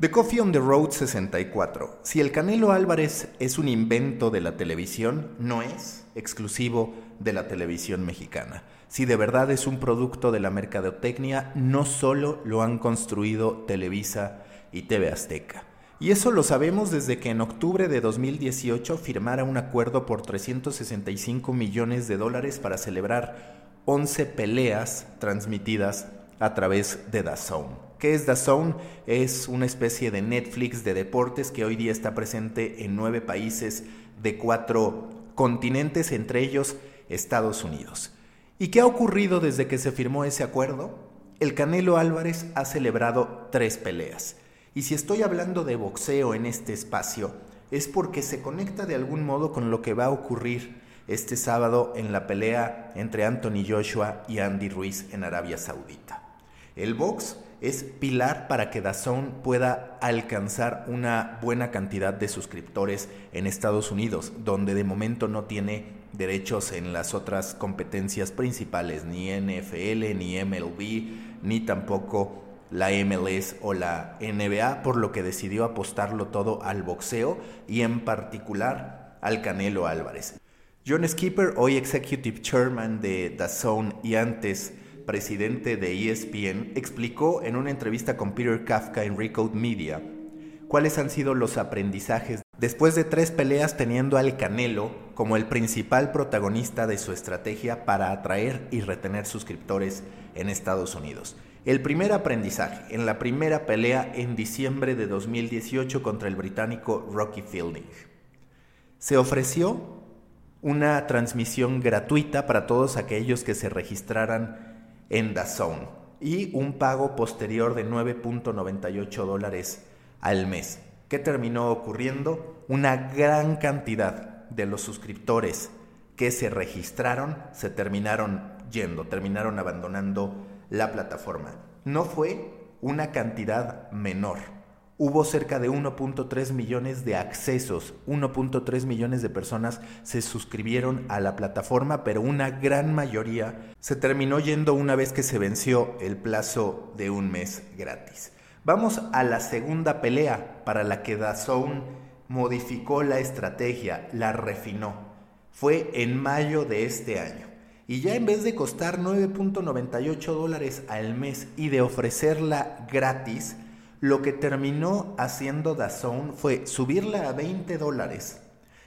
The Coffee on the Road 64. Si el Canelo Álvarez es un invento de la televisión, no es exclusivo de la televisión mexicana. Si de verdad es un producto de la mercadotecnia, no solo lo han construido Televisa y TV Azteca. Y eso lo sabemos desde que en octubre de 2018 firmara un acuerdo por 365 millones de dólares para celebrar 11 peleas transmitidas a través de DAZN. ¿Qué es DAZN? Es una especie de Netflix de deportes que hoy día está presente en nueve países de cuatro continentes, entre ellos Estados Unidos. ¿Y qué ha ocurrido desde que se firmó ese acuerdo? El Canelo Álvarez ha celebrado tres peleas. Y si estoy hablando de boxeo en este espacio, es porque se conecta de algún modo con lo que va a ocurrir este sábado en la pelea entre Anthony Joshua y Andy Ruiz en Arabia Saudita. El box es pilar para que Dazón pueda alcanzar una buena cantidad de suscriptores en Estados Unidos, donde de momento no tiene derechos en las otras competencias principales, ni NFL, ni MLB, ni tampoco la MLS o la NBA, por lo que decidió apostarlo todo al boxeo y en particular al Canelo Álvarez. John Skipper, hoy Executive Chairman de DAZN y antes presidente de ESPN, explicó en una entrevista con Peter Kafka en Recode Media cuáles han sido los aprendizajes después de tres peleas teniendo al Canelo como el principal protagonista de su estrategia para atraer y retener suscriptores en Estados Unidos. El primer aprendizaje en la primera pelea en diciembre de 2018 contra el británico Rocky Fielding. Se ofreció una transmisión gratuita para todos aquellos que se registraran en DAZN y un pago posterior de 9.98 dólares al mes. ¿Qué terminó ocurriendo? Una gran cantidad de los suscriptores que se registraron se terminaron yendo, terminaron abandonando la plataforma. No fue una cantidad menor hubo cerca de 1.3 millones de accesos, 1.3 millones de personas se suscribieron a la plataforma, pero una gran mayoría se terminó yendo una vez que se venció el plazo de un mes gratis. Vamos a la segunda pelea para la que DAZN modificó la estrategia, la refinó. Fue en mayo de este año. Y ya en vez de costar 9.98 dólares al mes y de ofrecerla gratis, lo que terminó haciendo DAZN fue subirla a 20 dólares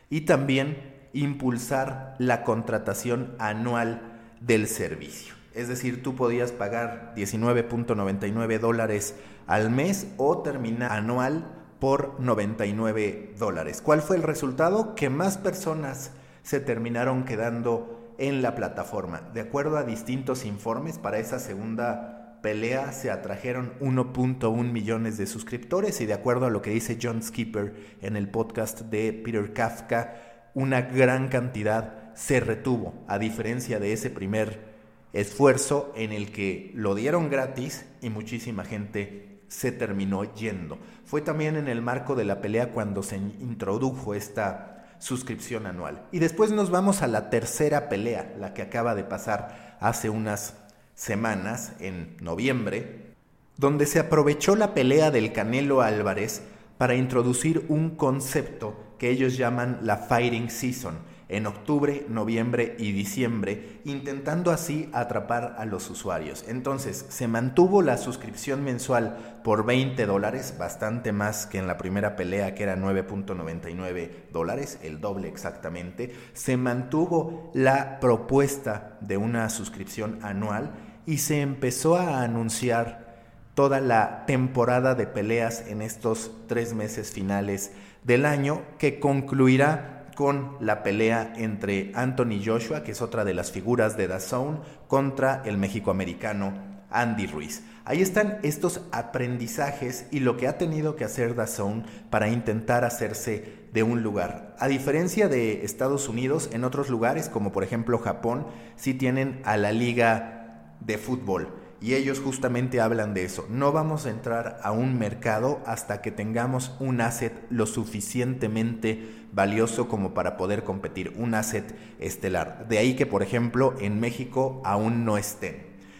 y también impulsar la contratación anual del servicio. Es decir, tú podías pagar 19.99 dólares al mes o terminar anual por 99 dólares. ¿Cuál fue el resultado? Que más personas se terminaron quedando en la plataforma. De acuerdo a distintos informes para esa segunda pelea se atrajeron 1.1 millones de suscriptores y de acuerdo a lo que dice John Skipper en el podcast de Peter Kafka, una gran cantidad se retuvo, a diferencia de ese primer esfuerzo en el que lo dieron gratis y muchísima gente se terminó yendo. Fue también en el marco de la pelea cuando se introdujo esta suscripción anual. Y después nos vamos a la tercera pelea, la que acaba de pasar hace unas semanas, en noviembre, donde se aprovechó la pelea del Canelo Álvarez para introducir un concepto que ellos llaman la Fighting Season, en octubre, noviembre y diciembre, intentando así atrapar a los usuarios. Entonces, se mantuvo la suscripción mensual por 20 dólares, bastante más que en la primera pelea que era 9.99 dólares, el doble exactamente. Se mantuvo la propuesta de una suscripción anual y se empezó a anunciar toda la temporada de peleas en estos tres meses finales del año que concluirá con la pelea entre Anthony Joshua, que es otra de las figuras de DAZN, contra el mexicoamericano Andy Ruiz. Ahí están estos aprendizajes y lo que ha tenido que hacer DAZN para intentar hacerse de un lugar. A diferencia de Estados Unidos, en otros lugares, como por ejemplo Japón, sí tienen a la liga de fútbol y ellos justamente hablan de eso. No vamos a entrar a un mercado hasta que tengamos un asset lo suficientemente valioso como para poder competir, un asset estelar. De ahí que, por ejemplo, en México aún no estén.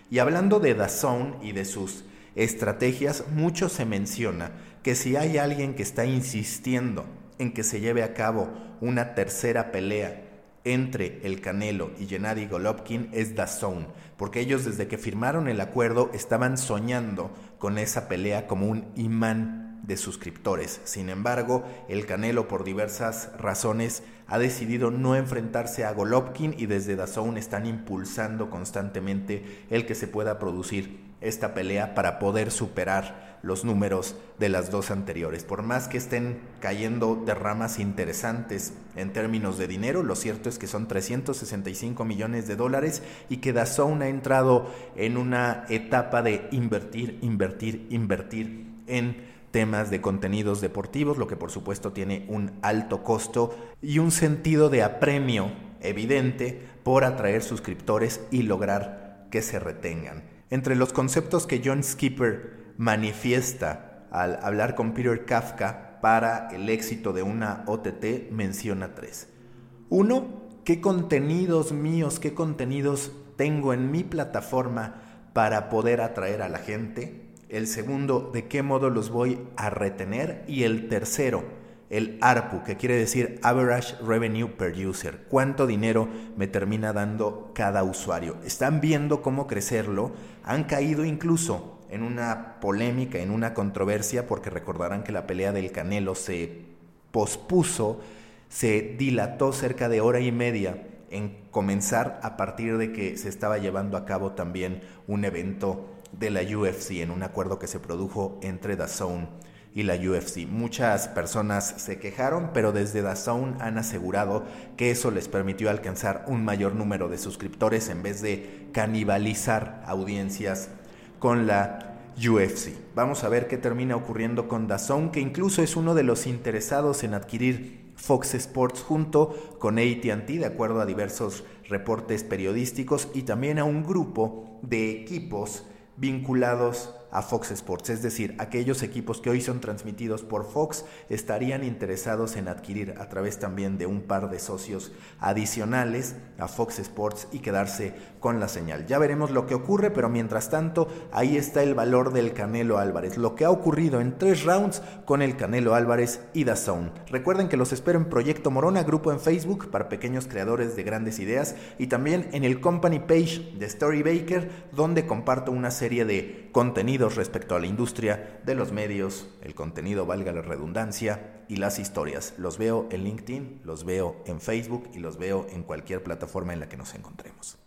Y hablando de DAZN y de sus estrategias, mucho se menciona que si hay alguien que está insistiendo en que se lleve a cabo una tercera pelea entre el Canelo y Gennady Golovkin es DAZN, porque ellos desde que firmaron el acuerdo estaban soñando con esa pelea como un imán de suscriptores. Sin embargo, el Canelo por diversas razones ha decidido no enfrentarse a Golovkin y desde DAZN están impulsando constantemente el que se pueda producir esta pelea para poder superar los números de las dos anteriores. Por más que estén cayendo derramas interesantes en términos de dinero, lo cierto es que son 365 millones de dólares y que DAZN ha entrado en una etapa de invertir, invertir, invertir en temas de contenidos deportivos, lo que por supuesto tiene un alto costo y un sentido de apremio evidente por atraer suscriptores y lograr que se retengan. Entre los conceptos que John Skipper manifiesta al hablar con Peter Kafka para el éxito de una OTT menciona tres. Uno, ¿qué contenidos míos, qué contenidos tengo en mi plataforma para poder atraer a la gente? El segundo, de qué modo los voy a retener. Y el tercero, el ARPU, que quiere decir Average Revenue Per User. ¿Cuánto dinero me termina dando cada usuario? Están viendo cómo crecerlo. Han caído incluso en una polémica, en una controversia, porque recordarán que la pelea del Canelo se pospuso, se dilató cerca de hora y media en comenzar a partir de que se estaba llevando a cabo también un evento de la UFC en un acuerdo que se produjo entre DAZN y la UFC. Muchas personas se quejaron, pero desde DAZN han asegurado que eso les permitió alcanzar un mayor número de suscriptores en vez de canibalizar audiencias con la UFC. Vamos a ver qué termina ocurriendo con DAZN, que incluso es uno de los interesados en adquirir Fox Sports junto con ATT, de acuerdo a diversos reportes periodísticos, y también a un grupo de equipos vinculados a Fox Sports, es decir, aquellos equipos que hoy son transmitidos por Fox estarían interesados en adquirir a través también de un par de socios adicionales a Fox Sports y quedarse con la señal. Ya veremos lo que ocurre, pero mientras tanto ahí está el valor del Canelo Álvarez, lo que ha ocurrido en tres rounds con el Canelo Álvarez y DAZN. Recuerden que los espero en Proyecto Morona, grupo en Facebook para pequeños creadores de grandes ideas y también en el company page de Story Baker, donde comparto una serie de respecto a la industria de los medios, el contenido, valga la redundancia, y las historias. Los veo en LinkedIn, los veo en Facebook y los veo en cualquier plataforma en la que nos encontremos.